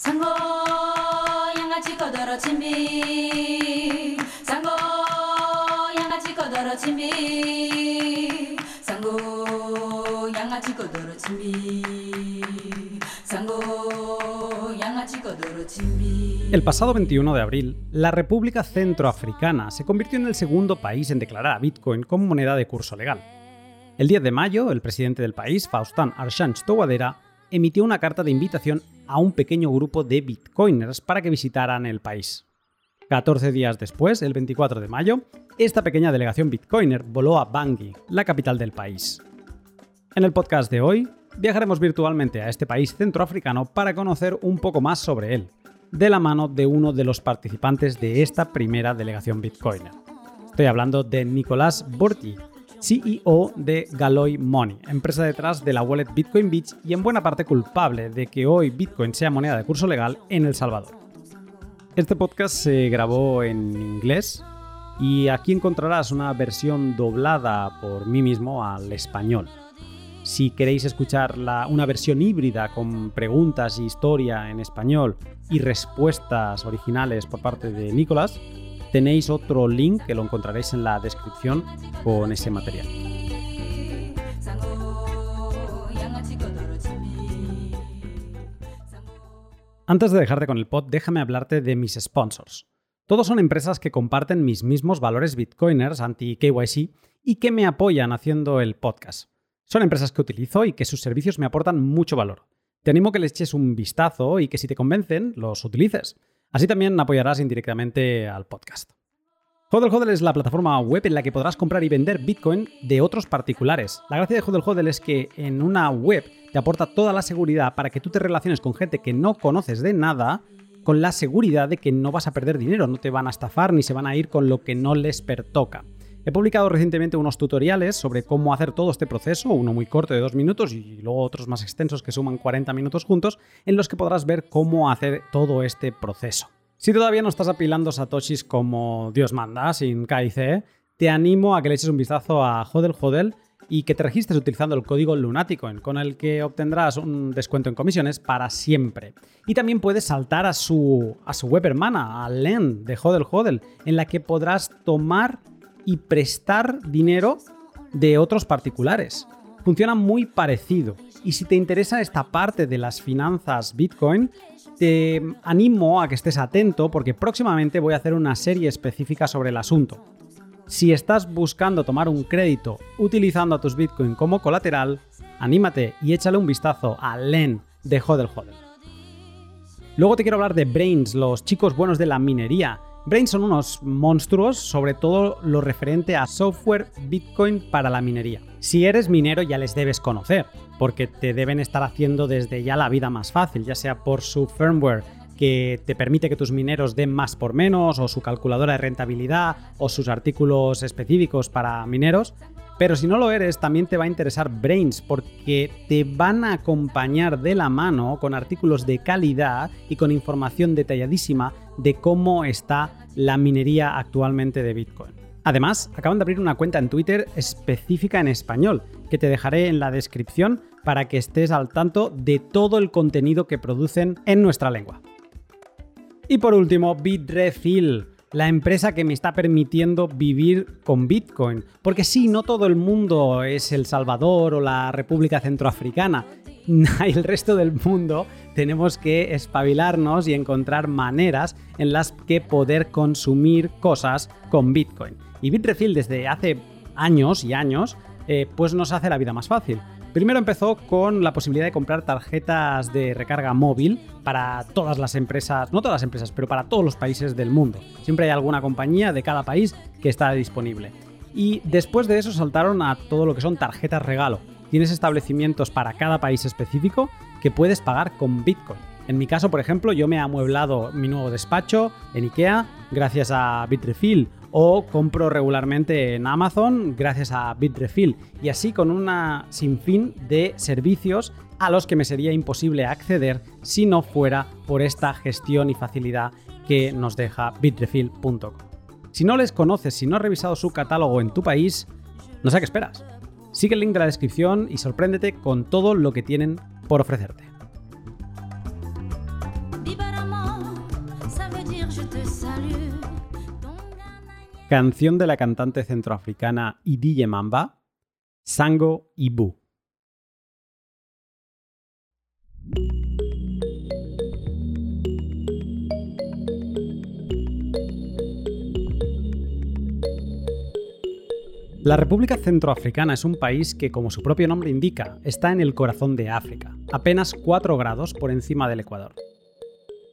상고 양아치 거더러 진비 상고 양아치 거더러 진비 상고 양아치 거더러 진비 상고 양아치 거더러 진비 El pasado 21 de abril, la República Centroafricana se convirtió en el segundo país en declarar a Bitcoin como moneda de curso legal. El 10 de mayo, el presidente del país, Faustin Archange Touadera, emitió una carta de invitación a un pequeño grupo de bitcoiners para que visitaran el país. 14 días después, el 24 de mayo, esta pequeña delegación bitcoiner voló a Bangui, la capital del país. En el podcast de hoy, viajaremos virtualmente a este país centroafricano para conocer un poco más sobre él, de la mano de uno de los participantes de esta primera delegación bitcoiner. Estoy hablando de Nicolás Borti, CEO de Galoy Money, empresa detrás de la wallet Bitcoin Beach y en buena parte culpable de que hoy Bitcoin sea moneda de curso legal en El Salvador. Este podcast se grabó en inglés y aquí encontrarás una versión doblada por mí mismo al español. Si queréis escuchar una versión híbrida con preguntas y historia en español y respuestas originales por parte de Nicolás, tenéis otro link que lo encontraréis en la descripción con ese material. Antes de dejarte con el pod, déjame hablarte de mis sponsors. Todos son empresas que comparten mis mismos valores bitcoiners anti-KYC y que me apoyan haciendo el podcast. Son empresas que utilizo y que sus servicios me aportan mucho valor. Te animo a que les eches un vistazo y que si te convencen, los utilices. Así también apoyarás indirectamente al podcast. Hodel Hodel es la plataforma web en la que podrás comprar y vender Bitcoin de otros particulares. La gracia de Hodel Hodel es que en una web te aporta toda la seguridad para que tú te relaciones con gente que no conoces de nada con la seguridad de que no vas a perder dinero, no te van a estafar ni se van a ir con lo que no les pertoca. He publicado recientemente unos tutoriales sobre cómo hacer todo este proceso, uno muy corto de dos minutos y luego otros más extensos que suman 40 minutos juntos, en los que podrás ver cómo hacer todo este proceso. Si todavía no estás apilando satoshis como Dios manda, sin KIC, te animo a que le eches un vistazo a Hodel Hodel y que te registres utilizando el código Lunaticoin, con el que obtendrás un descuento en comisiones para siempre. Y también puedes saltar a su, a su web hermana, a LEN de Hodel Hodel, en la que podrás tomar y prestar dinero de otros particulares. Funciona muy parecido. Y si te interesa esta parte de las finanzas Bitcoin, te animo a que estés atento porque próximamente voy a hacer una serie específica sobre el asunto. Si estás buscando tomar un crédito utilizando a tus Bitcoin como colateral, anímate y échale un vistazo a LEN de Hodel Hodel. Luego te quiero hablar de Brains, los chicos buenos de la minería. Brains son unos monstruos, sobre todo lo referente a software Bitcoin para la minería. Si eres minero ya les debes conocer, porque te deben estar haciendo desde ya la vida más fácil, ya sea por su firmware que te permite que tus mineros den más por menos, o su calculadora de rentabilidad, o sus artículos específicos para mineros. Pero si no lo eres, también te va a interesar Brains porque te van a acompañar de la mano con artículos de calidad y con información detalladísima de cómo está la minería actualmente de Bitcoin. Además, acaban de abrir una cuenta en Twitter específica en español, que te dejaré en la descripción para que estés al tanto de todo el contenido que producen en nuestra lengua. Y por último, Bitrefill, la empresa que me está permitiendo vivir con Bitcoin. Porque sí, no todo el mundo es El Salvador o la República Centroafricana. El resto del mundo tenemos que espabilarnos y encontrar maneras en las que poder consumir cosas con Bitcoin. Y Bitrefill desde hace años y años, eh, pues nos hace la vida más fácil. Primero empezó con la posibilidad de comprar tarjetas de recarga móvil para todas las empresas, no todas las empresas, pero para todos los países del mundo. Siempre hay alguna compañía de cada país que está disponible. Y después de eso saltaron a todo lo que son tarjetas regalo. Tienes establecimientos para cada país específico que puedes pagar con Bitcoin. En mi caso, por ejemplo, yo me he amueblado mi nuevo despacho en IKEA gracias a Bitrefill o compro regularmente en Amazon gracias a Bitrefill y así con una sinfín de servicios a los que me sería imposible acceder si no fuera por esta gestión y facilidad que nos deja bitrefill.com. Si no les conoces, si no has revisado su catálogo en tu país, no sé qué esperas. Sigue el link de la descripción y sorpréndete con todo lo que tienen por ofrecerte. Canción de la cantante centroafricana Idille Mamba, Sango Ibu. La República Centroafricana es un país que, como su propio nombre indica, está en el corazón de África, apenas 4 grados por encima del Ecuador.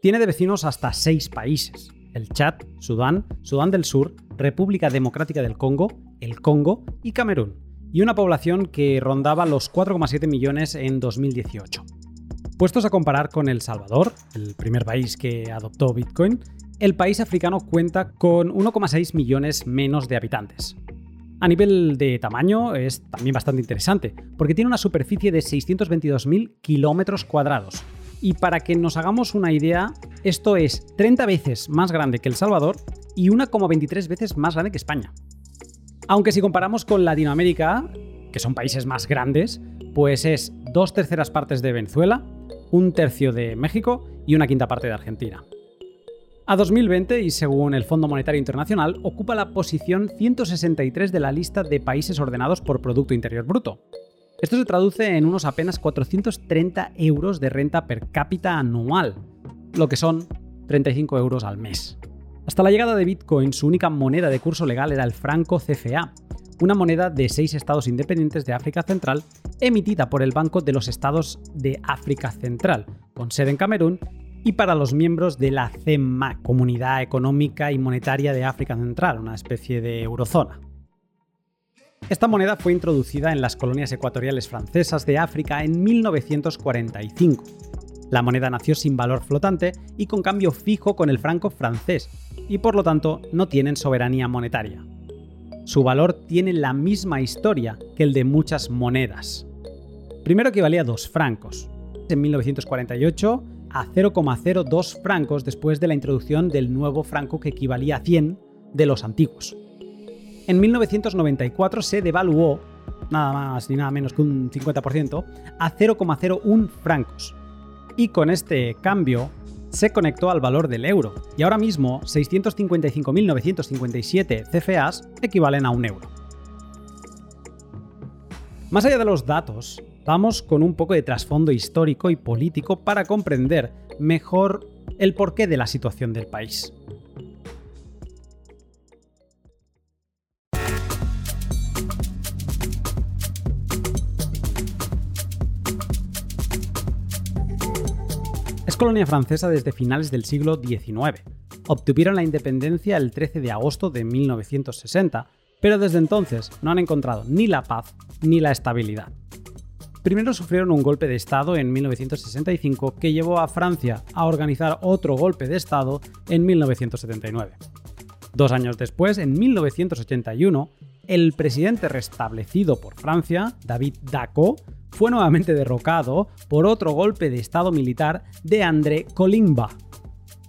Tiene de vecinos hasta 6 países, el Chad, Sudán, Sudán del Sur, República Democrática del Congo, el Congo y Camerún, y una población que rondaba los 4,7 millones en 2018. Puestos a comparar con El Salvador, el primer país que adoptó Bitcoin, el país africano cuenta con 1,6 millones menos de habitantes. A nivel de tamaño es también bastante interesante, porque tiene una superficie de 622.000 kilómetros cuadrados. Y para que nos hagamos una idea, esto es 30 veces más grande que El Salvador y 1,23 veces más grande que España. Aunque si comparamos con Latinoamérica, que son países más grandes, pues es dos terceras partes de Venezuela, un tercio de México y una quinta parte de Argentina. A 2020, y según el Fondo Monetario Internacional, ocupa la posición 163 de la lista de países ordenados por Producto Interior Bruto. Esto se traduce en unos apenas 430 euros de renta per cápita anual, lo que son 35 euros al mes. Hasta la llegada de Bitcoin, su única moneda de curso legal era el franco CFA, una moneda de seis estados independientes de África Central emitida por el Banco de los Estados de África Central, con sede en Camerún y para los miembros de la CEMAC, Comunidad Económica y Monetaria de África Central, una especie de eurozona. Esta moneda fue introducida en las colonias ecuatoriales francesas de África en 1945. La moneda nació sin valor flotante y con cambio fijo con el franco francés, y por lo tanto no tienen soberanía monetaria. Su valor tiene la misma historia que el de muchas monedas. Primero equivalía a dos francos. En 1948 a 0,02 francos después de la introducción del nuevo franco que equivalía a 100 de los antiguos. En 1994 se devaluó, nada más ni nada menos que un 50%, a 0,01 francos. Y con este cambio se conectó al valor del euro, y ahora mismo 655.957 CFAs equivalen a un euro. Más allá de los datos, vamos con un poco de trasfondo histórico y político para comprender mejor el porqué de la situación del país. Colonia francesa desde finales del siglo XIX. Obtuvieron la independencia el 13 de agosto de 1960, pero desde entonces no han encontrado ni la paz ni la estabilidad. Primero sufrieron un golpe de Estado en 1965 que llevó a Francia a organizar otro golpe de Estado en 1979. Dos años después, en 1981, el presidente restablecido por Francia, David Dacko, fue nuevamente derrocado por otro golpe de Estado militar de André Colimba.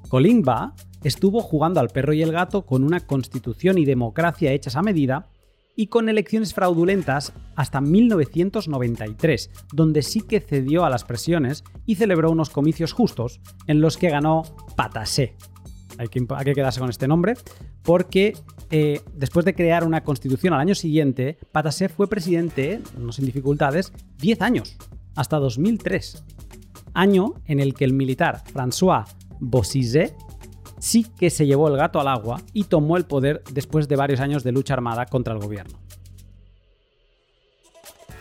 Colimba estuvo jugando al perro y el gato con una constitución y democracia hechas a medida y con elecciones fraudulentas hasta 1993, donde sí que cedió a las presiones y celebró unos comicios justos en los que ganó Patassé. Hay que, quedarse con este nombre, porque eh, después de crear una constitución al año siguiente, Patassé fue presidente, no sin dificultades, 10 años, hasta 2003. Año en el que el militar François Bozizé sí que se llevó el gato al agua y tomó el poder después de varios años de lucha armada contra el gobierno.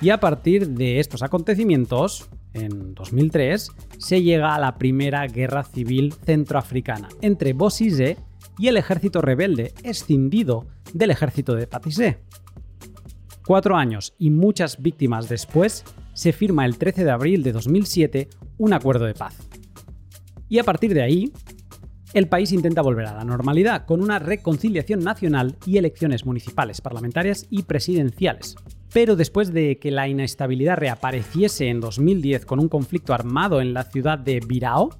Y a partir de estos acontecimientos, en 2003, se llega a la primera guerra civil centroafricana entre Bozizé y el ejército rebelde escindido del ejército de Patissé. Cuatro años y muchas víctimas después, se firma el 13 de abril de 2007 un acuerdo de paz. Y a partir de ahí, el país intenta volver a la normalidad con una reconciliación nacional y elecciones municipales, parlamentarias y presidenciales. Pero después de que la inestabilidad reapareciese en 2010 con un conflicto armado en la ciudad de Birao,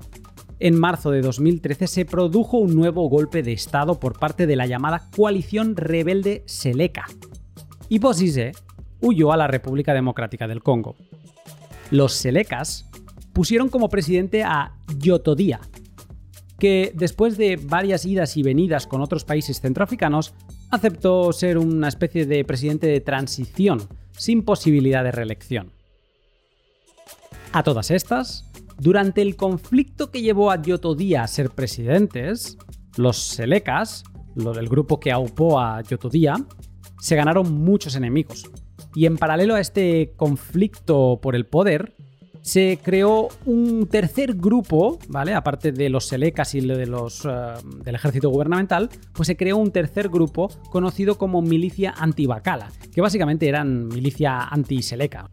en marzo de 2013 se produjo un nuevo golpe de Estado por parte de la llamada coalición rebelde Seleka. Y Bozizé huyó a la República Democrática del Congo. Los Selekas pusieron como presidente a Yotodía, que después de varias idas y venidas con otros países centroafricanos, aceptó ser una especie de presidente de transición, sin posibilidad de reelección. A todas estas, durante el conflicto que llevó a Yotodía a ser presidentes, los Selecas, lo del grupo que aupó a Yotodía, se ganaron muchos enemigos. Y en paralelo a este conflicto por el poder, se creó un tercer grupo, ¿vale? Aparte de los Selecas y de los, eh, del ejército gubernamental, pues se creó un tercer grupo conocido como milicia antibacala, que básicamente eran milicia anti-Seleca.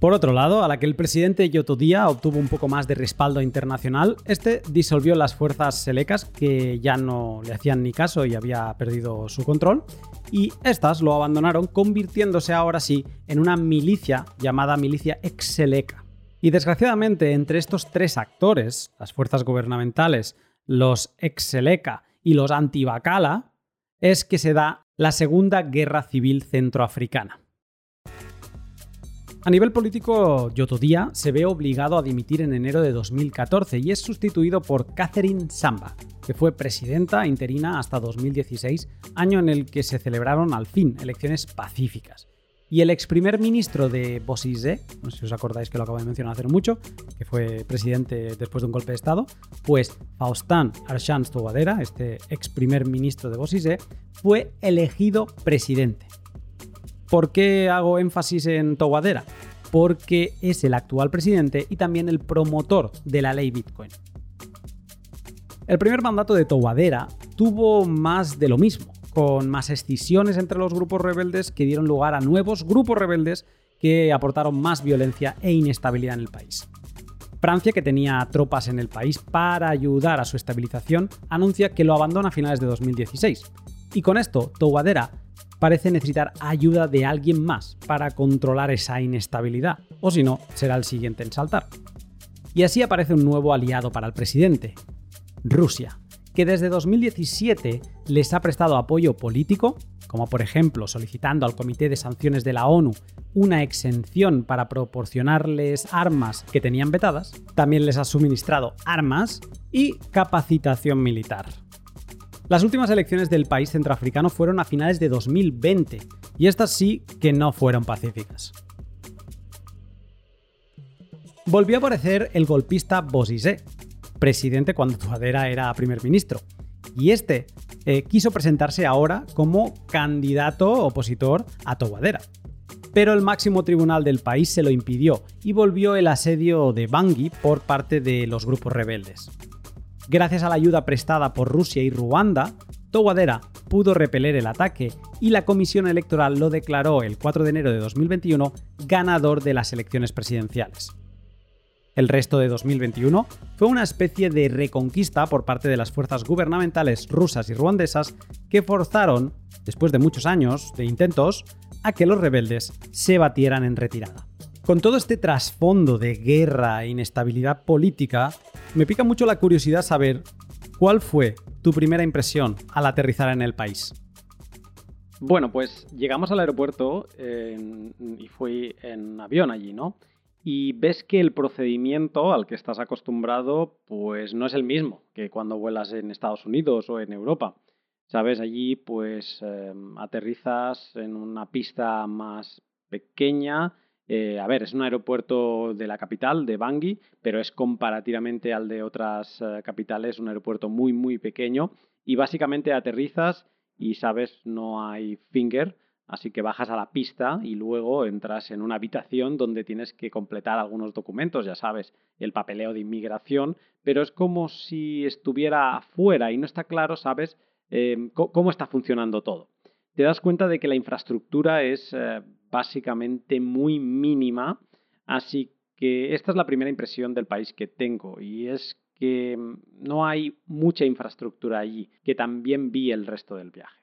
Por otro lado, a la que el presidente Yotodía obtuvo un poco más de respaldo internacional, este disolvió las fuerzas selecas que ya no le hacían ni caso y había perdido su control, y estas lo abandonaron convirtiéndose ahora sí en una milicia llamada milicia ex-seleca. Y desgraciadamente entre estos tres actores, las fuerzas gubernamentales, los ex-seleca y los anti-bacala, es que se da la Segunda Guerra Civil Centroafricana. A nivel político, Yotodía se ve obligado a dimitir en enero de 2014 y es sustituido por Catherine Samba, que fue presidenta interina hasta 2016, año en el que se celebraron al fin elecciones pacíficas. Y el ex primer ministro de Bosise, no sé si os acordáis que lo acabo de mencionar hace mucho, que fue presidente después de un golpe de Estado, pues Faustin Archange Touadera, este ex primer ministro de Bosise, fue elegido presidente. ¿Por qué hago énfasis en Touadera? Porque es el actual presidente y también el promotor de la ley Bitcoin. El primer mandato de Touadera tuvo más de lo mismo, con más escisiones entre los grupos rebeldes que dieron lugar a nuevos grupos rebeldes que aportaron más violencia e inestabilidad en el país. Francia, que tenía tropas en el país para ayudar a su estabilización, anuncia que lo abandona a finales de 2016. Y con esto, Touadera parece necesitar ayuda de alguien más para controlar esa inestabilidad, o si no, será el siguiente en saltar. Y así aparece un nuevo aliado para el presidente, Rusia, que desde 2017 les ha prestado apoyo político, como por ejemplo solicitando al Comité de Sanciones de la ONU una exención para proporcionarles armas que tenían vetadas, también les ha suministrado armas y capacitación militar. Las últimas elecciones del país centroafricano fueron a finales de 2020 y estas sí que no fueron pacíficas. Volvió a aparecer el golpista Bozizé, presidente cuando Touadera era primer ministro, y este eh, quiso presentarse ahora como candidato opositor a Touadera. Pero el máximo tribunal del país se lo impidió y volvió el asedio de Bangui por parte de los grupos rebeldes. Gracias a la ayuda prestada por Rusia y Ruanda, Touadera pudo repeler el ataque y la Comisión Electoral lo declaró el 4 de enero de 2021 ganador de las elecciones presidenciales. El resto de 2021 fue una especie de reconquista por parte de las fuerzas gubernamentales rusas y ruandesas que forzaron, después de muchos años de intentos, a que los rebeldes se batieran en retirada. Con todo este trasfondo de guerra e inestabilidad política, me pica mucho la curiosidad saber cuál fue tu primera impresión al aterrizar en el país. Bueno, pues llegamos al aeropuerto en- y fui en avión allí, ¿no? Y ves que el procedimiento al que estás acostumbrado, pues no es el mismo que cuando vuelas en Estados Unidos o en Europa. ¿Sabes? Allí, pues eh, aterrizas en una pista más pequeña. Eh, a ver, es un aeropuerto de la capital, de Bangui, pero es comparativamente al de otras eh, capitales un aeropuerto muy, muy pequeño. Y básicamente aterrizas y, sabes, no hay finger, así que bajas a la pista y luego entras en una habitación donde tienes que completar algunos documentos, ya sabes, el papeleo de inmigración, pero es como si estuviera afuera y no está claro, sabes, co- cómo está funcionando todo. Te das cuenta de que la infraestructura es eh, básicamente muy mínima, así que esta es la primera impresión del país que tengo y es que mm, no hay mucha infraestructura allí, que también vi el resto del viaje.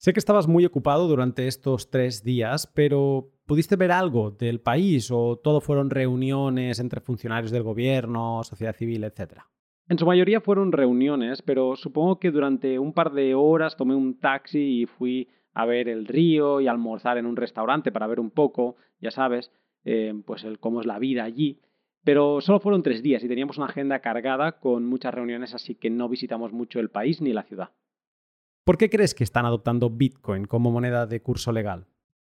Sé que estabas muy ocupado durante estos tres días, pero ¿pudiste ver algo del país o todo fueron reuniones entre funcionarios del gobierno, sociedad civil, etcétera? En su mayoría fueron reuniones, pero supongo que durante un par de horas tomé un taxi y fui a ver el río y almorzar en un restaurante para ver un poco, ya sabes, eh, pues el, cómo es la vida allí. Pero solo fueron tres días y teníamos una agenda cargada con muchas reuniones, así que no visitamos mucho el país ni la ciudad. ¿Por qué crees que están adoptando Bitcoin como moneda de curso legal?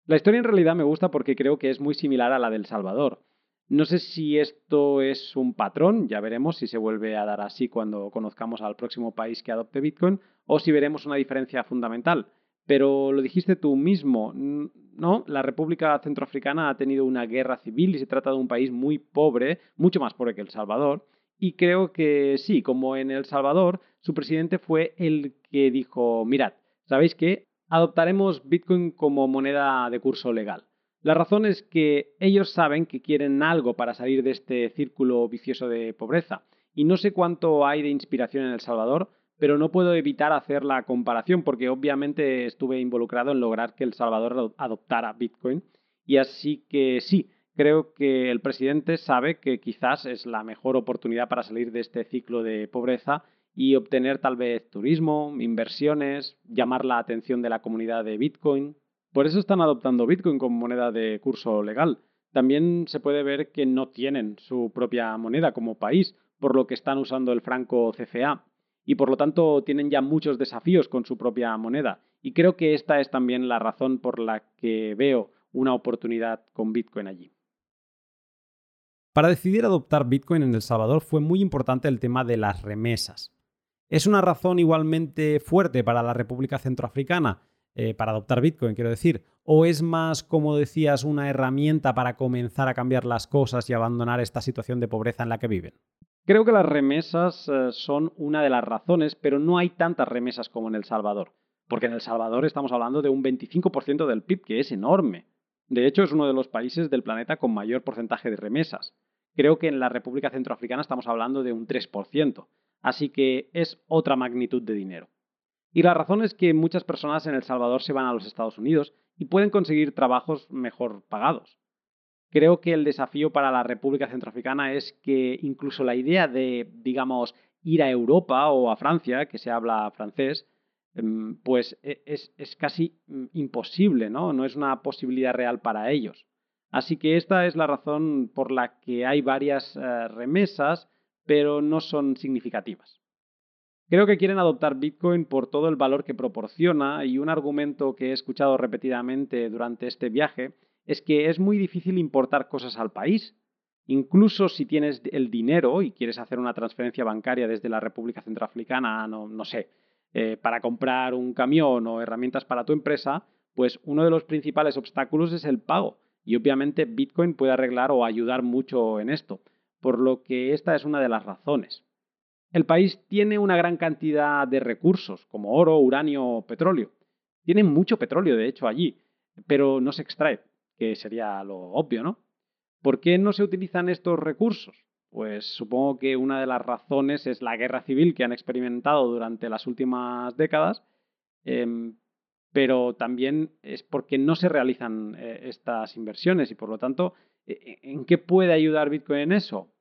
La historia en realidad me gusta porque creo que es muy similar a la del Salvador. No sé si esto es un patrón, ya veremos si se vuelve a dar así cuando conozcamos al próximo país que adopte Bitcoin, o si veremos una diferencia fundamental. Pero lo dijiste tú mismo, ¿no? La República Centroafricana ha tenido una guerra civil y se trata de un país muy pobre, mucho más pobre que El Salvador. Y creo que sí, como en El Salvador, su presidente fue el que dijo, mirad, ¿sabéis qué? Adoptaremos Bitcoin como moneda de curso legal. La razón es que ellos saben que quieren algo para salir de este círculo vicioso de pobreza. Y no sé cuánto hay de inspiración en El Salvador, pero no puedo evitar hacer la comparación porque obviamente estuve involucrado en lograr que El Salvador adoptara Bitcoin. Y así que sí, creo que el presidente sabe que quizás es la mejor oportunidad para salir de este ciclo de pobreza y obtener tal vez turismo, inversiones, llamar la atención de la comunidad de Bitcoin. Por eso están adoptando Bitcoin como moneda de curso legal. También se puede ver que no tienen su propia moneda como país, por lo que están usando el franco CFA y por lo tanto tienen ya muchos desafíos con su propia moneda. Y creo que esta es también la razón por la que veo una oportunidad con Bitcoin allí. Para decidir adoptar Bitcoin en El Salvador fue muy importante el tema de las remesas. ¿Es una razón igualmente fuerte para la República Centroafricana eh, para adoptar Bitcoin, quiero decir? ¿O es más, como decías, una herramienta para comenzar a cambiar las cosas y abandonar esta situación de pobreza en la que viven? Creo que las remesas eh, son una de las razones, pero no hay tantas remesas como en El Salvador. Porque en El Salvador estamos hablando de un 25% del PIB, que es enorme. De hecho, es uno de los países del planeta con mayor porcentaje de remesas. Creo que en la República Centroafricana estamos hablando de un 3%. Así que es otra magnitud de dinero. Y la razón es que muchas personas en El Salvador se van a los Estados Unidos y pueden conseguir trabajos mejor pagados. Creo que el desafío para la República Centroafricana es que incluso la idea de, digamos, ir a Europa o a Francia, que se habla francés, pues e, es, casi mm, imposible, ¿no? No es una posibilidad real para ellos. Así que esta es la razón por la que hay varias eh, remesas, pero no son significativas. Creo que quieren adoptar Bitcoin por todo el valor que proporciona y un argumento que he escuchado repetidamente durante este viaje es que es muy difícil importar cosas al país. Incluso si tienes el dinero y quieres hacer una transferencia bancaria desde la República Centroafricana, no, no sé, eh, para comprar un camión o herramientas para tu empresa, pues uno de los principales obstáculos es el pago. Y obviamente Bitcoin puede arreglar o ayudar mucho en esto, por lo que esta es una de las razones. El país tiene una gran cantidad de recursos, como oro, uranio o petróleo. Tiene mucho petróleo, de hecho, allí, pero no se extrae que sería lo obvio, ¿no? ¿Por qué no se utilizan estos recursos? Pues supongo que una de las razones es la guerra civil que han experimentado durante las últimas décadas, em, pero también es porque no se realizan eh, estas inversiones y por lo tanto, e, e, ¿en qué puede ayudar Bitcoin en eso?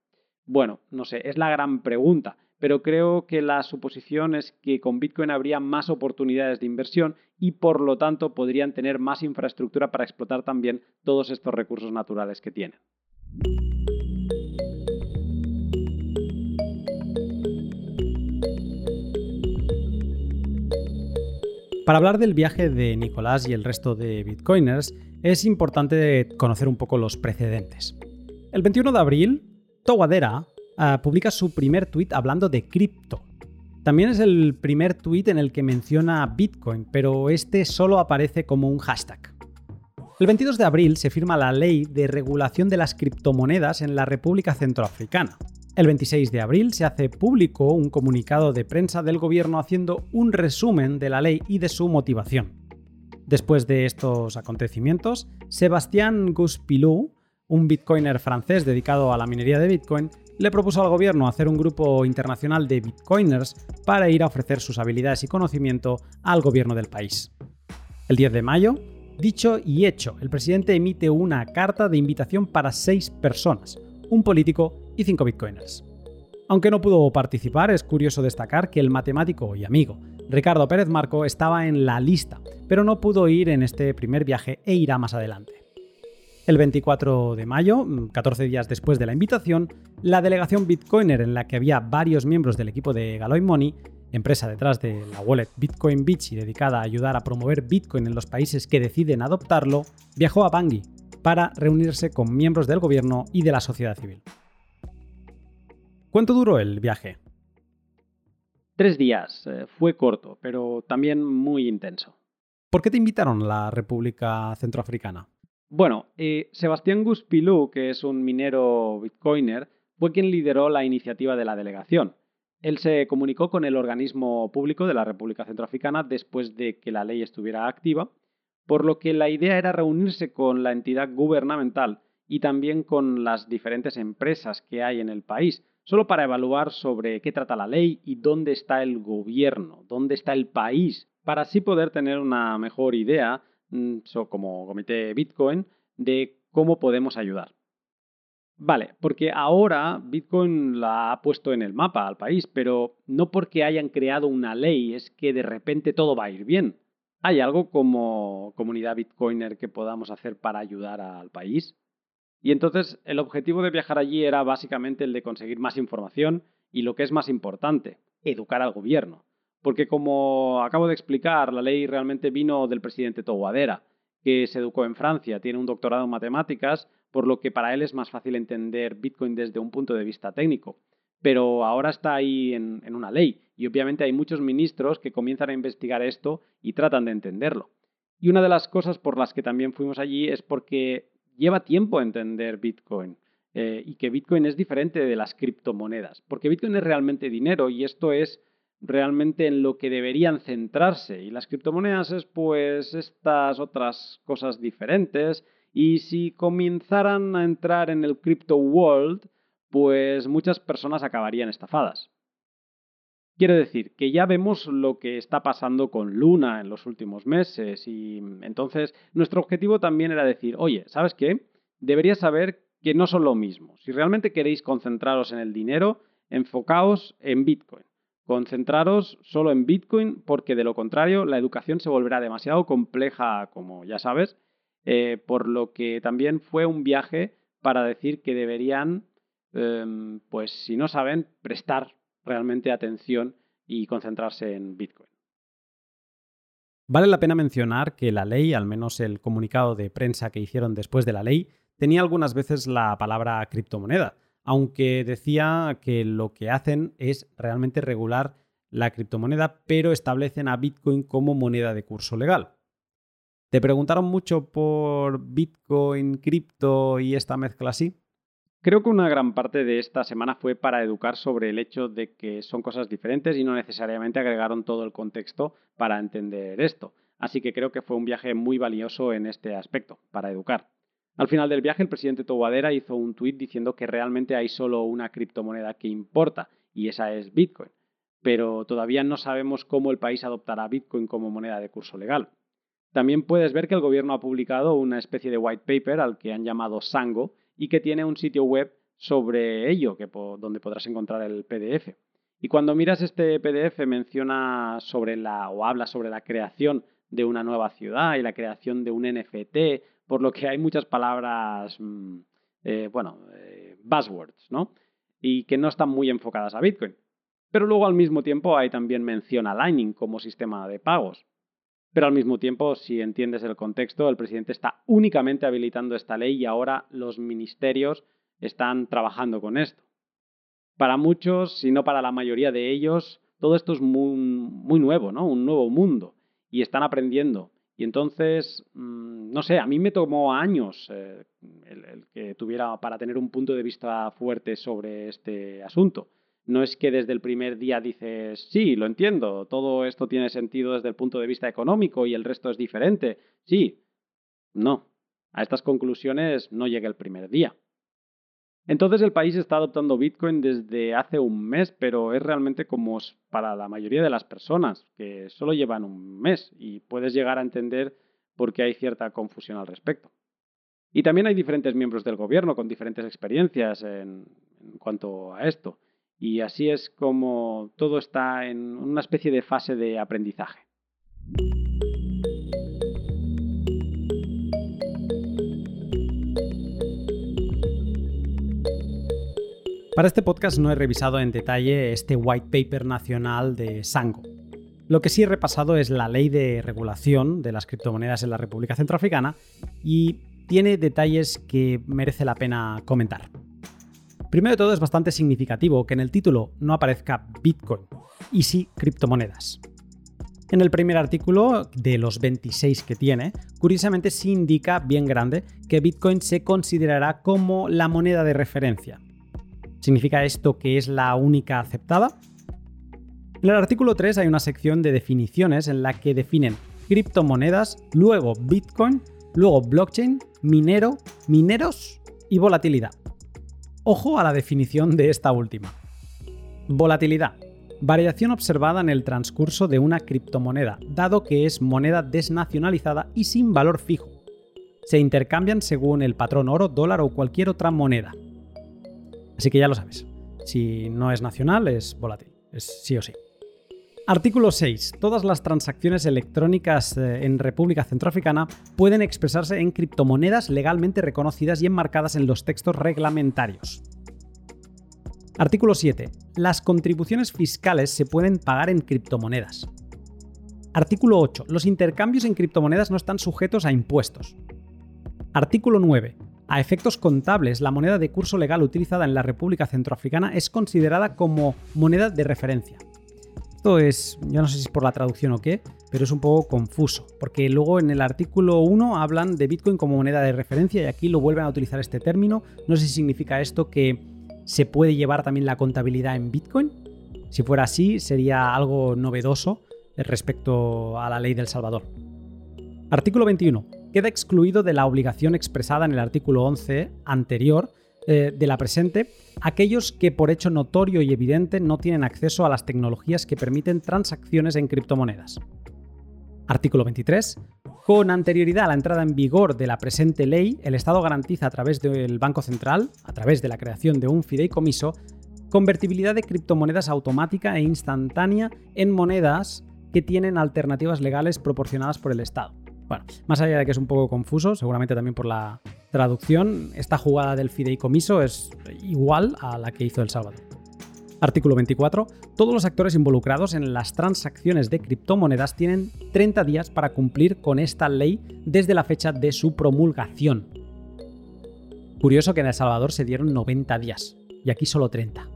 Bueno, no sé, es la gran pregunta pero creo que la suposición es que con Bitcoin habría más oportunidades de inversión y por lo tanto podrían tener más infraestructura para explotar también todos estos recursos naturales que tienen. Para hablar del viaje de Nicolás y el resto de bitcoiners, es importante conocer un poco los precedentes. El 21 de abril, Towadera, Ah, publica su primer tweet hablando de cripto. También es el primer tweet en el que menciona Bitcoin, pero este solo aparece como un hashtag. El 22 de abril se firma la ley de regulación de las criptomonedas en la República Centroafricana. El 26 de abril se hace público un comunicado de prensa del gobierno haciendo un resumen de la ley y de su motivación. Después de estos acontecimientos, Sebastián Guspilou, un bitcoiner francés dedicado a la minería de Bitcoin, le propuso al gobierno hacer un grupo internacional de bitcoiners para ir a ofrecer sus habilidades y conocimiento al gobierno del país. El 10 de mayo, dicho y hecho, el presidente emite una carta de invitación para seis personas, un político y cinco bitcoiners. Aunque no pudo participar, es curioso destacar que el matemático y amigo Ricardo Pérez Marco estaba en la lista, pero no pudo ir en este primer viaje e irá más adelante. El 24 de mayo, 14 días después de la invitación, la delegación Bitcoiner en la que había varios miembros del equipo de Galoy Money, empresa detrás de la wallet Bitcoin Beach y dedicada a ayudar a promover Bitcoin en los países que deciden adoptarlo, viajó a Bangui para reunirse con miembros del gobierno y de la sociedad civil. ¿Cuánto duró el viaje? Tres días. Eh, fue corto, pero también muy intenso. ¿Por qué te invitaron a la República Centroafricana? Bueno, eh, Sebastián Guspilú, que es un minero bitcoiner, fue quien lideró la iniciativa de la delegación. Él se comunicó con el organismo público de la República Centroafricana después de que la ley estuviera activa, por lo que la idea era reunirse con la entidad gubernamental y también con las diferentes empresas que hay en el país, solo para evaluar sobre qué trata la ley y dónde está el gobierno, dónde está el país, para así poder tener una mejor idea Mm, como comité Bitcoin, de cómo podemos ayudar. Vale, porque ahora Bitcoin la ha puesto en el mapa al país, pero no porque hayan creado una ley es que de repente todo va a ir bien. ¿Hay algo como comunidad Bitcoiner que podamos hacer para ayudar al país? Y entonces el objetivo de viajar allí era básicamente el de conseguir más información y lo que es más importante, educar al gobierno. Porque como acabo de explicar, la ley realmente vino del presidente Toguadera, que se educó en Francia, tiene un doctorado en matemáticas, por lo que para él es más fácil entender Bitcoin desde un punto de vista técnico. Pero ahora está ahí en, en una ley y obviamente hay muchos ministros que comienzan a investigar esto y tratan de entenderlo. Y una de las cosas por las que también fuimos allí es porque lleva tiempo entender Bitcoin. Eh, y que Bitcoin es diferente de las criptomonedas, porque Bitcoin es realmente dinero y esto es realmente en lo que deberían centrarse. Y las criptomonedas es pues estas otras cosas diferentes. Y si comenzaran a entrar en el crypto world, pues muchas personas acabarían estafadas. Quiere decir que ya vemos lo que está pasando con Luna en los últimos meses y entonces nuestro objetivo también era decir, oye, ¿sabes qué? Deberías saber que no son lo mismo. Si realmente queréis concentraros en el dinero, enfocaos en Bitcoin. Concentraros solo en Bitcoin porque de lo contrario la educación se volverá demasiado compleja, como ya sabes, eh, por lo que también fue un viaje para decir que deberían, em, pues si no saben, prestar realmente atención y concentrarse en Bitcoin. Vale la pena mencionar que la ley, al menos el comunicado de prensa que hicieron después de la ley, tenía algunas veces la palabra criptomoneda aunque decía que lo que hacen es realmente regular la criptomoneda, pero establecen a Bitcoin como moneda de curso legal. ¿Te preguntaron mucho por Bitcoin, cripto y esta mezcla así? Creo que una gran parte de esta semana fue para educar sobre el hecho de que son cosas diferentes y no necesariamente agregaron todo el contexto para entender esto. Así que creo que fue un viaje muy valioso en este aspecto, para educar. Al final del viaje, el presidente Toguadera hizo un tuit diciendo que realmente hay solo una criptomoneda que importa, y esa es Bitcoin. Pero todavía no sabemos cómo el país adoptará Bitcoin como moneda de curso legal. También puedes ver que el gobierno ha publicado una especie de white paper al que han llamado Sango y que tiene un sitio web sobre ello, que donde podrás encontrar el PDF. Y cuando miras este PDF menciona sobre la o habla sobre la creación de una nueva ciudad y la creación de un NFT por lo que hay muchas palabras, mm, eh, bueno, eh, buzzwords, ¿no? Y que no están muy enfocadas a Bitcoin. Pero luego al mismo tiempo hay también mención a Lightning como sistema de pagos. Pero al mismo tiempo, si entiendes el contexto, el presidente está únicamente habilitando esta ley y ahora los ministerios están trabajando con esto. Para muchos, si no para la mayoría de ellos, todo esto es muy, nuevo, ¿no? Un nuevo mundo. Y están aprendiendo. Y entonces, mm, no sé, a mí me tomó años eh, el, que tuviera para tener un punto de vista fuerte sobre este asunto. No es que desde el primer día dices, sí, lo entiendo, todo esto tiene sentido desde el punto de vista económico y el resto es diferente. Sí, no. A estas conclusiones no llegué el primer día. Entonces el país está adoptando Bitcoin desde hace un mes, pero es realmente como para la mayoría de las personas, que solo llevan un mes y puedes llegar a entender por qué hay cierta confusión al respecto. Y también hay diferentes miembros del gobierno con diferentes experiencias en, en cuanto a esto. Y así es como todo está en una especie de fase de aprendizaje. Para este podcast no he revisado en detalle este white paper nacional de Sango. Lo que sí he repasado es la ley de regulación de las criptomonedas en la República Centroafricana y tiene detalles que merece la pena comentar. Primero de todo es bastante significativo que en el título no aparezca Bitcoin y sí criptomonedas. En el primer artículo, de los 26 que tiene, curiosamente sí indica bien grande que Bitcoin se considerará como la moneda de referencia. ¿Significa esto que es la única aceptada? En el artículo 3 hay una sección de definiciones en la que definen criptomonedas, luego Bitcoin, luego blockchain, minero, mineros y volatilidad. Ojo a la definición de esta última. Volatilidad variación observada en el transcurso de una criptomoneda, dado que es moneda desnacionalizada y sin valor fijo. Se intercambian según el patrón oro, dólar o cualquier otra moneda. Así que ya lo sabes, si no es nacional es volátil, es sí o sí. Artículo 6. Todas las transacciones electrónicas eh, en República Centroafricana pueden expresarse en criptomonedas legalmente reconocidas y enmarcadas en los textos reglamentarios. Artículo 7. Las contribuciones fiscales se pueden pagar en criptomonedas. Artículo 8. Los intercambios en criptomonedas no están sujetos a impuestos. Artículo 9. A efectos contables, la moneda de curso legal utilizada en la República Centroafricana es considerada como moneda de referencia. Esto es, yo no sé si es por la traducción o qué, pero es un poco confuso, porque luego en el artículo 1 hablan de Bitcoin como moneda de referencia y aquí lo vuelven a utilizar este término. No sé si significa esto que ¿Se puede llevar también la contabilidad en Bitcoin? Si fuera así, sería algo novedoso respecto a la ley del Salvador. Artículo 21. Queda excluido de la obligación expresada en el artículo 11 anterior eh, de la presente aquellos que por hecho notorio y evidente no tienen acceso a las tecnologías que permiten transacciones en criptomonedas. Artículo 23. Con anterioridad a la entrada en vigor de la presente ley, el Estado garantiza a través del Banco Central, a través de la creación de un fideicomiso, convertibilidad de criptomonedas automática e instantánea en monedas que tienen alternativas legales proporcionadas por el Estado. Bueno, más allá de que es un poco confuso, seguramente también por la traducción, esta jugada del fideicomiso es igual a la que hizo El Salvador. Artículo 24. Todos los actores involucrados en las transacciones de criptomonedas tienen 30 días para cumplir con esta ley desde la fecha de su promulgación. Curioso que en El Salvador se dieron 90 días y aquí solo 30.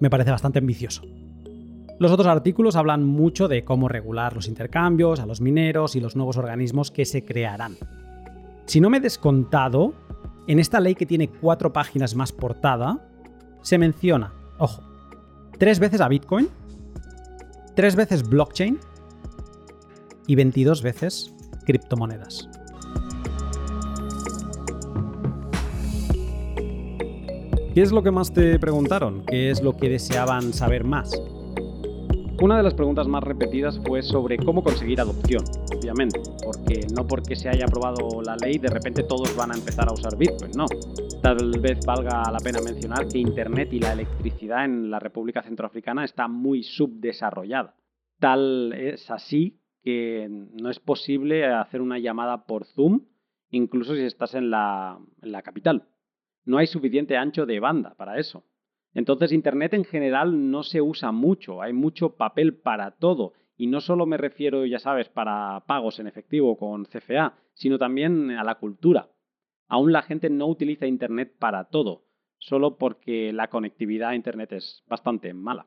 Me parece bastante ambicioso. Los otros artículos hablan mucho de cómo regular los intercambios, a los mineros y los nuevos organismos que se crearán. Si no me he descontado, en esta ley que tiene cuatro páginas más portada, se menciona Ojo. Tres veces a Bitcoin, tres veces blockchain y 22 veces criptomonedas. ¿Qué es lo que más te preguntaron? ¿Qué es lo que deseaban saber más? Una de las preguntas más repetidas fue sobre cómo conseguir adopción, obviamente, porque no porque se haya aprobado la ley de repente todos van a empezar a usar Bitcoin, no. Tal vez valga la pena mencionar que Internet y la electricidad en la República Centroafricana está muy subdesarrollada. Tal es así que no es posible hacer una llamada por Zoom, incluso si estás en la, en la capital. No hay suficiente ancho de banda para eso. Entonces Internet en general no se usa mucho, hay mucho papel para todo. Y no solo me refiero, ya sabes, para pagos en efectivo con CFA, sino también a la cultura. Aún la gente no utiliza Internet para todo, solo porque la conectividad a Internet es bastante mala.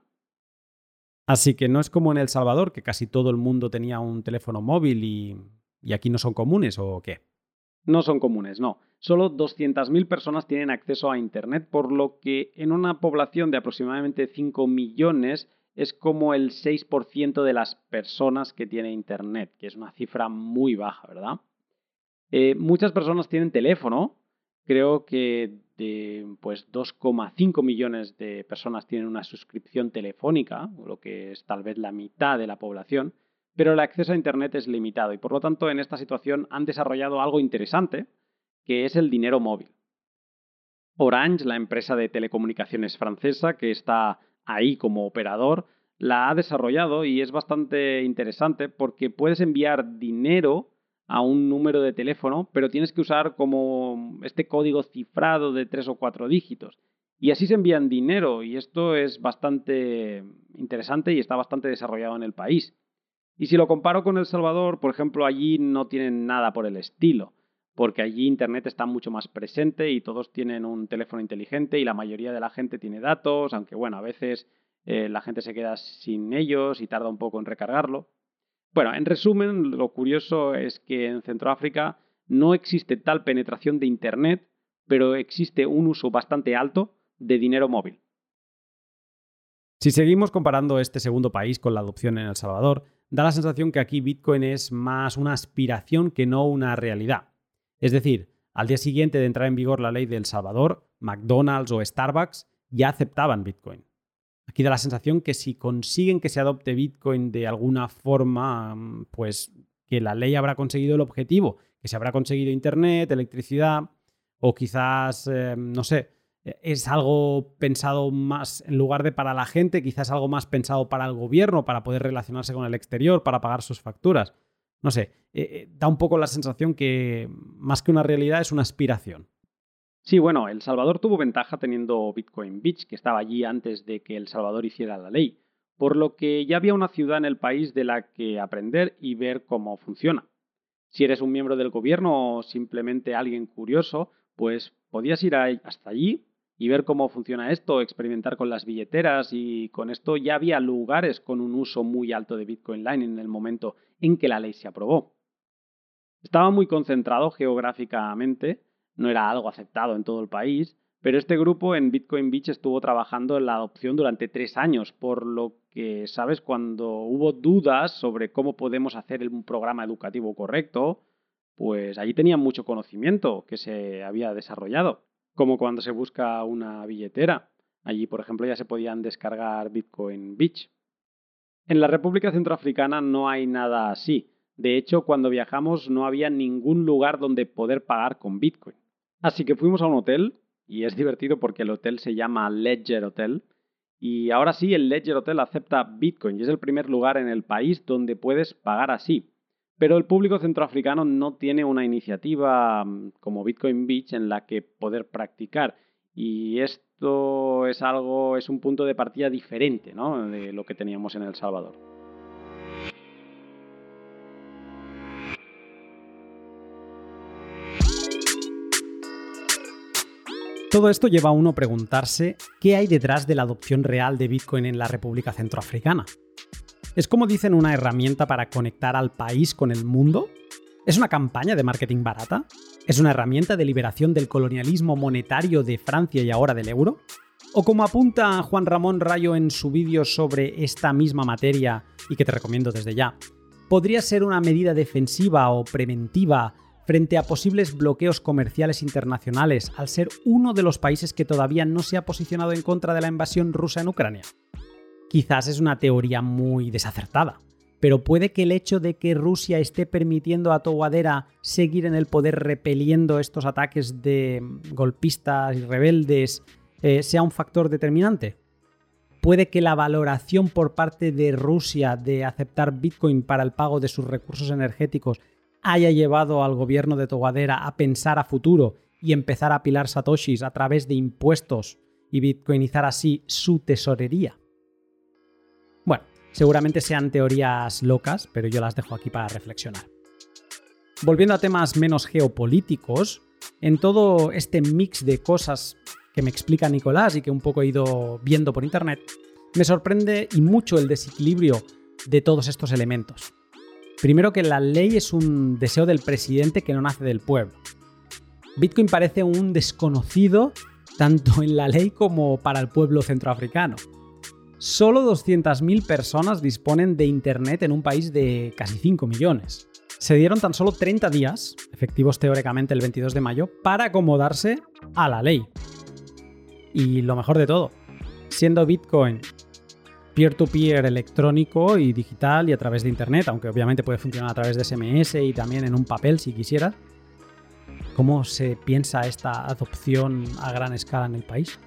Así que no es como en El Salvador, que casi todo el mundo tenía un teléfono móvil y, y aquí no son comunes, ¿o qué? No son comunes, no. Solo 200.000 personas tienen acceso a Internet, por lo que en una población de aproximadamente 5 millones es como el 6% de las personas que tiene Internet, que es una cifra muy baja, ¿verdad? Eh, muchas personas tienen teléfono, creo que de pues 2,5 millones de personas tienen una suscripción telefónica, lo que es tal vez la mitad de la población, pero el acceso a Internet es limitado y por lo tanto en esta situación han desarrollado algo interesante, que es el dinero móvil. Orange, la empresa de telecomunicaciones francesa que está ahí como operador, la ha desarrollado y es bastante interesante porque puedes enviar dinero a un número de teléfono, pero tienes que usar como este código cifrado de tres o cuatro dígitos. Y así se envían dinero y esto es bastante interesante y está bastante desarrollado en el país. Y si lo comparo con El Salvador, por ejemplo, allí no tienen nada por el estilo, porque allí Internet está mucho más presente y todos tienen un teléfono inteligente y la mayoría de la gente tiene datos, aunque bueno, a veces eh, la gente se queda sin ellos y tarda un poco en recargarlo. Bueno, en resumen, lo curioso es que en Centroáfrica no existe tal penetración de Internet, pero existe un uso bastante alto de dinero móvil. Si seguimos comparando este segundo país con la adopción en El Salvador, da la sensación que aquí Bitcoin es más una aspiración que no una realidad. Es decir, al día siguiente de entrar en vigor la ley de El Salvador, McDonald's o Starbucks ya aceptaban Bitcoin. Aquí da la sensación que si consiguen que se adopte Bitcoin de alguna forma, pues que la ley habrá conseguido el objetivo, que se habrá conseguido Internet, electricidad, o quizás, eh, no sé, es algo pensado más, en lugar de para la gente, quizás algo más pensado para el gobierno, para poder relacionarse con el exterior, para pagar sus facturas. No sé, eh, eh, da un poco la sensación que más que una realidad es una aspiración. Sí, bueno, El Salvador tuvo ventaja teniendo Bitcoin Beach, que estaba allí antes de que El Salvador hiciera la ley, por lo que ya había una ciudad en el país de la que aprender y ver cómo funciona. Si eres un miembro del gobierno o simplemente alguien curioso, pues podías ir hasta allí y ver cómo funciona esto, experimentar con las billeteras y con esto ya había lugares con un uso muy alto de Bitcoin Line en el momento en que la ley se aprobó. Estaba muy concentrado geográficamente, no era algo aceptado en todo el país, pero este grupo en Bitcoin Beach estuvo trabajando en la adopción durante tres años, por lo que, ¿sabes? Cuando hubo dudas sobre cómo podemos hacer un programa educativo correcto, pues allí tenían mucho conocimiento que se había desarrollado como cuando se busca una billetera. Allí, por ejemplo, ya se podían descargar Bitcoin Beach. En la República Centroafricana no hay nada así. De hecho, cuando viajamos no había ningún lugar donde poder pagar con Bitcoin. Así que fuimos a un hotel, y es divertido porque el hotel se llama Ledger Hotel, y ahora sí, el Ledger Hotel acepta Bitcoin y es el primer lugar en el país donde puedes pagar así. Pero el público centroafricano no tiene una iniciativa mm, como Bitcoin Beach en la que poder practicar. Y esto es algo, es un punto de partida diferente ¿no? de lo que teníamos en El Salvador. Todo esto lleva a uno a preguntarse qué hay detrás de la adopción real de Bitcoin en la República Centroafricana. ¿Es como dicen una herramienta para conectar al país con el mundo? ¿Es una campaña de marketing barata? ¿Es una herramienta de liberación del colonialismo monetario de Francia y ahora del euro? ¿O como apunta Juan Ramón Rayo en su vídeo sobre esta misma materia, y que te recomiendo desde ya, podría ser una medida defensiva o preventiva frente a posibles bloqueos comerciales internacionales al ser uno de los países que todavía no se ha posicionado en contra de la invasión rusa en Ucrania? Quizás es una teoría muy desacertada. Pero puede que el hecho de que Rusia esté permitiendo a Toguadera seguir en el poder repeliendo estos ataques de golpistas y rebeldes eh, sea un factor determinante. Puede que la valoración por parte de Rusia de aceptar Bitcoin para el pago de sus recursos energéticos haya llevado al gobierno de Toguadera a pensar a futuro y empezar a apilar satoshis a través de impuestos y bitcoinizar así su tesorería. Seguramente sean teorías locas, pero yo las dejo aquí para reflexionar. Volviendo a temas menos geopolíticos, en todo este mix de cosas que me explica Nicolás y que un poco he ido viendo por internet, me sorprende y mucho el desequilibrio de todos estos elementos. Primero que la ley es un deseo del presidente que no nace del pueblo. Bitcoin parece un desconocido tanto en la ley como para el pueblo centroafricano. Solo 200.000 personas disponen de Internet en un país de casi 5 millones. Se dieron tan solo 30 días, efectivos teóricamente el 22 de mayo, para acomodarse a la ley. Y lo mejor de todo, siendo Bitcoin peer-to-peer electrónico y digital y a través de Internet, aunque obviamente puede funcionar a través de SMS y también en un papel si quisieras, ¿cómo se piensa esta adopción a gran escala en el país?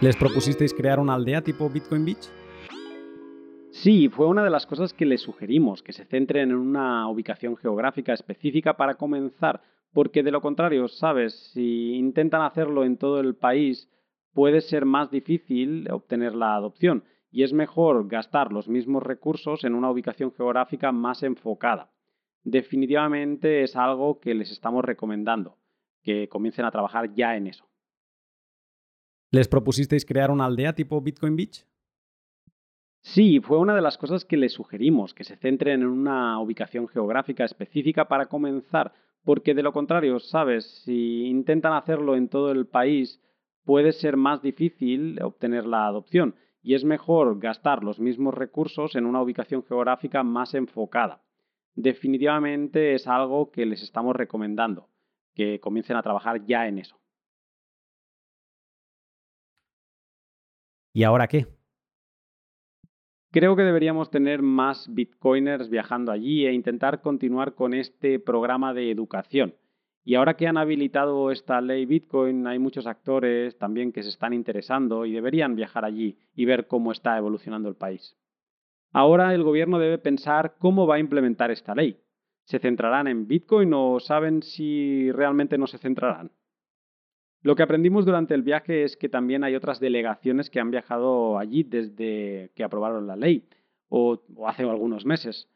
¿Les propusisteis crear una aldea tipo Bitcoin Beach? Sí, fue una de las cosas que les sugerimos, que se centren en una ubicación geográfica específica para comenzar porque de lo contrario, sabes, si intentan hacerlo en todo el país, puede ser más difícil obtener la adopción y es mejor gastar los mismos recursos en una ubicación geográfica más enfocada. Definitivamente es algo que les estamos recomendando, que comiencen a trabajar ya en eso. ¿Les propusisteis crear una aldea tipo Bitcoin Beach? Sí, fue una de las cosas que les sugerimos, que se centren en una ubicación geográfica específica para comenzar, porque de lo contrario, sabes, si intentan hacerlo en todo el país, puede ser más difícil obtener la adopción y es mejor gastar los mismos recursos en una ubicación geográfica más enfocada. Definitivamente es algo que les estamos recomendando, que comiencen a trabajar ya en eso. ¿Y ahora qué? Creo que deberíamos tener más bitcoiners viajando allí e intentar continuar con este programa de educación. Y ahora que han habilitado esta ley Bitcoin, hay muchos actores también que se están interesando y deberían viajar allí y ver cómo está evolucionando el país. Ahora el gobierno debe pensar cómo va a implementar esta ley. ¿Se centrarán en Bitcoin o saben si realmente no se centrarán? Lo que aprendimos durante el viaje es que también hay otras delegaciones que han viajado allí desde que aprobaron la ley, o, hace algunos meses.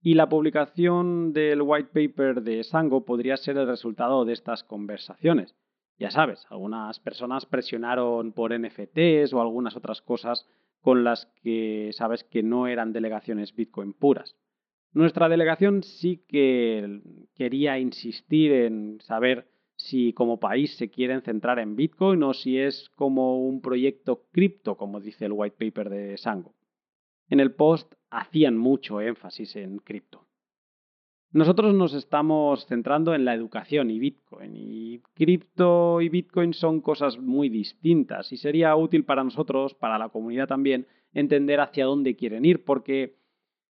Y la publicación del white paper de Sango podría ser el resultado de estas conversaciones. Ya sabes, algunas personas presionaron por NFTs o algunas otras cosas con las que sabes que no eran delegaciones Bitcoin puras. Nuestra delegación sí que quería insistir en saber si como país se quieren centrar en Bitcoin o si es como un proyecto cripto, como dice el white paper de Sango. En el post hacían mucho énfasis en cripto. Nosotros nos estamos centrando en la educación y Bitcoin, y cripto y Bitcoin son cosas muy distintas, y sería útil para nosotros, para la comunidad también, entender hacia dónde quieren ir, porque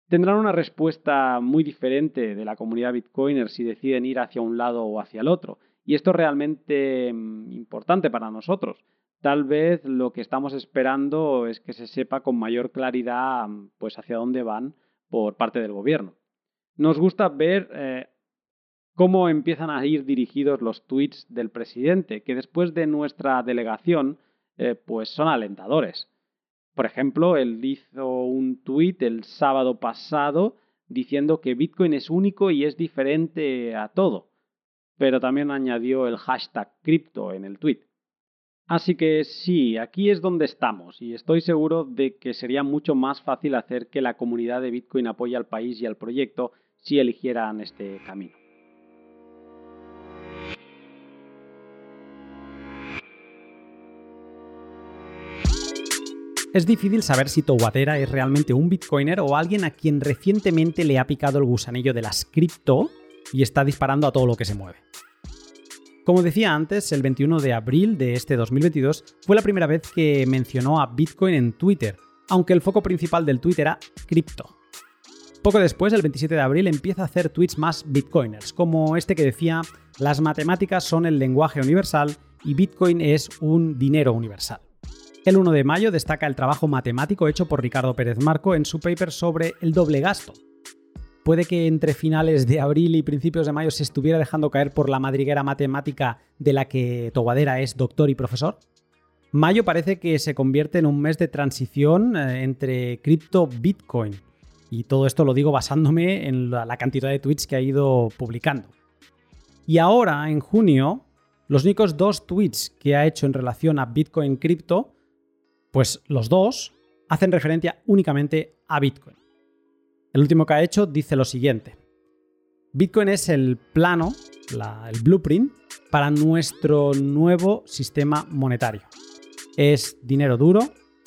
tendrán una respuesta muy diferente de la comunidad Bitcoiner si deciden ir hacia un lado o hacia el otro. Y esto es realmente mm, importante para nosotros. Tal vez lo que estamos esperando es que se sepa con mayor claridad mm, pues hacia dónde van por parte del gobierno. Nos gusta ver eh, cómo empiezan a ir dirigidos los tweets del presidente, que después de nuestra delegación eh, pues son alentadores. Por ejemplo, él hizo un tweet el sábado pasado diciendo que Bitcoin es único y es diferente a todo pero también añadió el hashtag cripto en el tweet. Así que sí, aquí es donde estamos y estoy seguro de que sería mucho más fácil hacer que la comunidad de Bitcoin apoye al país y al proyecto si eligieran este camino. Es difícil saber si Towadera es realmente un bitcoiner o alguien a quien recientemente le ha picado el gusanillo de las cripto y está disparando a todo lo que se mueve. Como decía antes, el 21 de abril de este 2022 fue la primera vez que mencionó a Bitcoin en Twitter, aunque el foco principal del tweet era cripto. Poco después, el 27 de abril, empieza a hacer tweets más bitcoiners, como este que decía, las matemáticas son el lenguaje universal y Bitcoin es un dinero universal. El 1 de mayo destaca el trabajo matemático hecho por Ricardo Pérez Marco en su paper sobre el doble gasto, puede que entre finales de abril y principios de mayo se estuviera dejando caer por la madriguera matemática de la que Toguadera es doctor y profesor? Mayo parece que se convierte en un mes de transición eh, entre cripto Bitcoin. Y todo esto lo digo basándome en la cantidad de tweets que ha ido publicando. Y ahora, en junio, los únicos dos tweets que ha hecho en relación a Bitcoin cripto, pues los dos hacen referencia únicamente a Bitcoin. El último que ha hecho dice lo siguiente. Bitcoin es el plano, el blueprint para nuestro nuevo sistema monetario. Es dinero duro,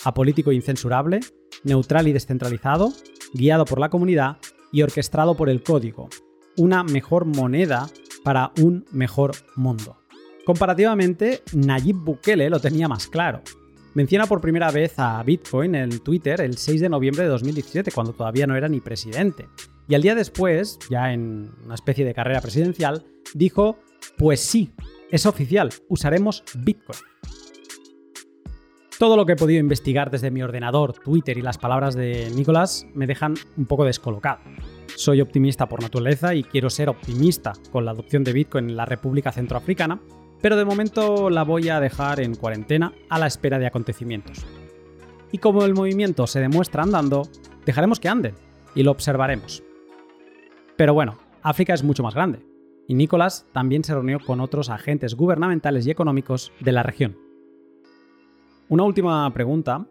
apolítico e incensurable, neutral y descentralizado, guiado por la comunidad y orquestado por el código. Una mejor moneda para un mejor mundo. Comparativamente, Nayib Bukele lo tenía más claro menciona por primera vez a Bitcoin en Twitter el 6 de noviembre de 2017, cuando todavía no era ni presidente. Y al día después, ya en una especie de carrera presidencial, dijo, pues sí, es oficial, usaremos Bitcoin. Todo lo que he podido investigar desde mi ordenador, Twitter y las palabras de Nicolás me dejan un poco descolocado. Soy optimista por naturaleza y quiero ser optimista con la adopción de Bitcoin en la República Centroafricana, pero de momento la voy a dejar en cuarentena a la espera de acontecimientos. Y como el movimiento se demuestra andando, dejaremos que anden y lo observaremos. Pero bueno, África es mucho más grande, y Nicolás también se reunió con otros agentes gubernamentales y económicos de la región. Una última pregunta.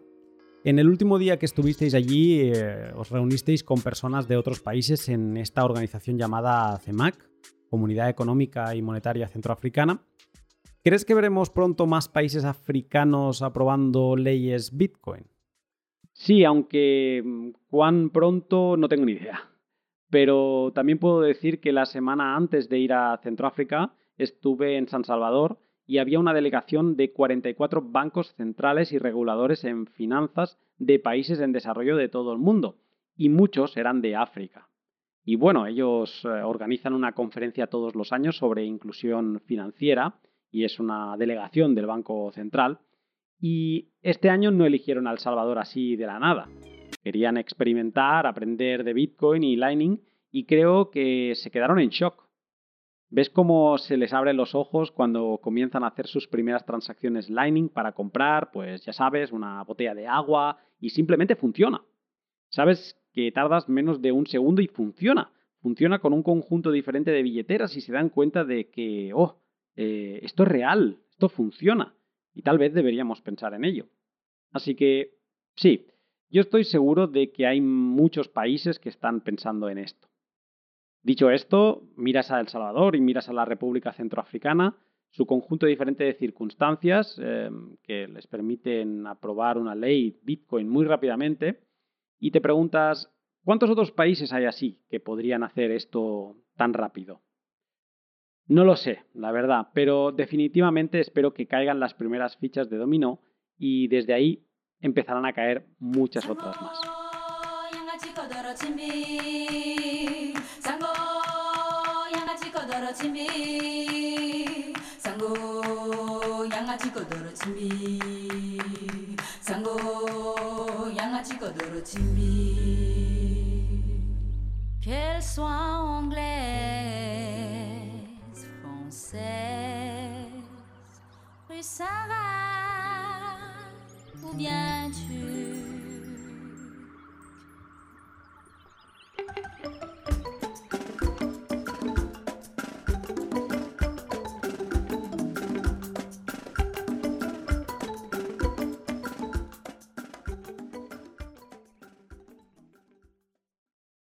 En el último día que estuvisteis allí, eh, os reunisteis con personas de otros países en esta organización llamada CEMAC, Comunidad Económica y Monetaria Centroafricana. ¿Crees que veremos pronto más países africanos aprobando leyes Bitcoin? Sí, aunque mm, cuán pronto no tengo ni idea pero también puedo decir que la semana antes de ir a Centroáfrica estuve en San Salvador y había una delegación de 44 bancos centrales y reguladores en finanzas de países en desarrollo de todo el mundo, y muchos eran de África. Y bueno, ellos eh, organizan una conferencia todos los años sobre inclusión financiera, y es una delegación del Banco Central, y este año no eligieron a El Salvador así de la nada. Querían experimentar, aprender de Bitcoin y Lightning y creo que se quedaron en shock. ¿Ves cómo se les abren los ojos cuando comienzan a hacer sus primeras transacciones Lightning para comprar, pues ya sabes, una botella de agua y simplemente funciona? Sabes que tardas menos de un segundo y funciona. Funciona con un conjunto diferente de billeteras y se dan cuenta de que, oh, eh, esto es real, esto funciona. Y tal vez deberíamos pensar en ello. Así que, sí, yo estoy seguro de que hay muchos países que están pensando en esto. Dicho esto, miras a El Salvador y miras a la República Centroafricana, su conjunto diferente de circunstancias em, que les permiten aprobar una ley Bitcoin muy rápidamente, y te preguntas, ¿cuántos otros países hay así que podrían hacer esto tan rápido? No lo sé, la verdad, pero definitivamente espero que caigan las primeras fichas de dominó y desde ahí empezarán a caer muchas otras más. 16 rue Sarah, où bien tu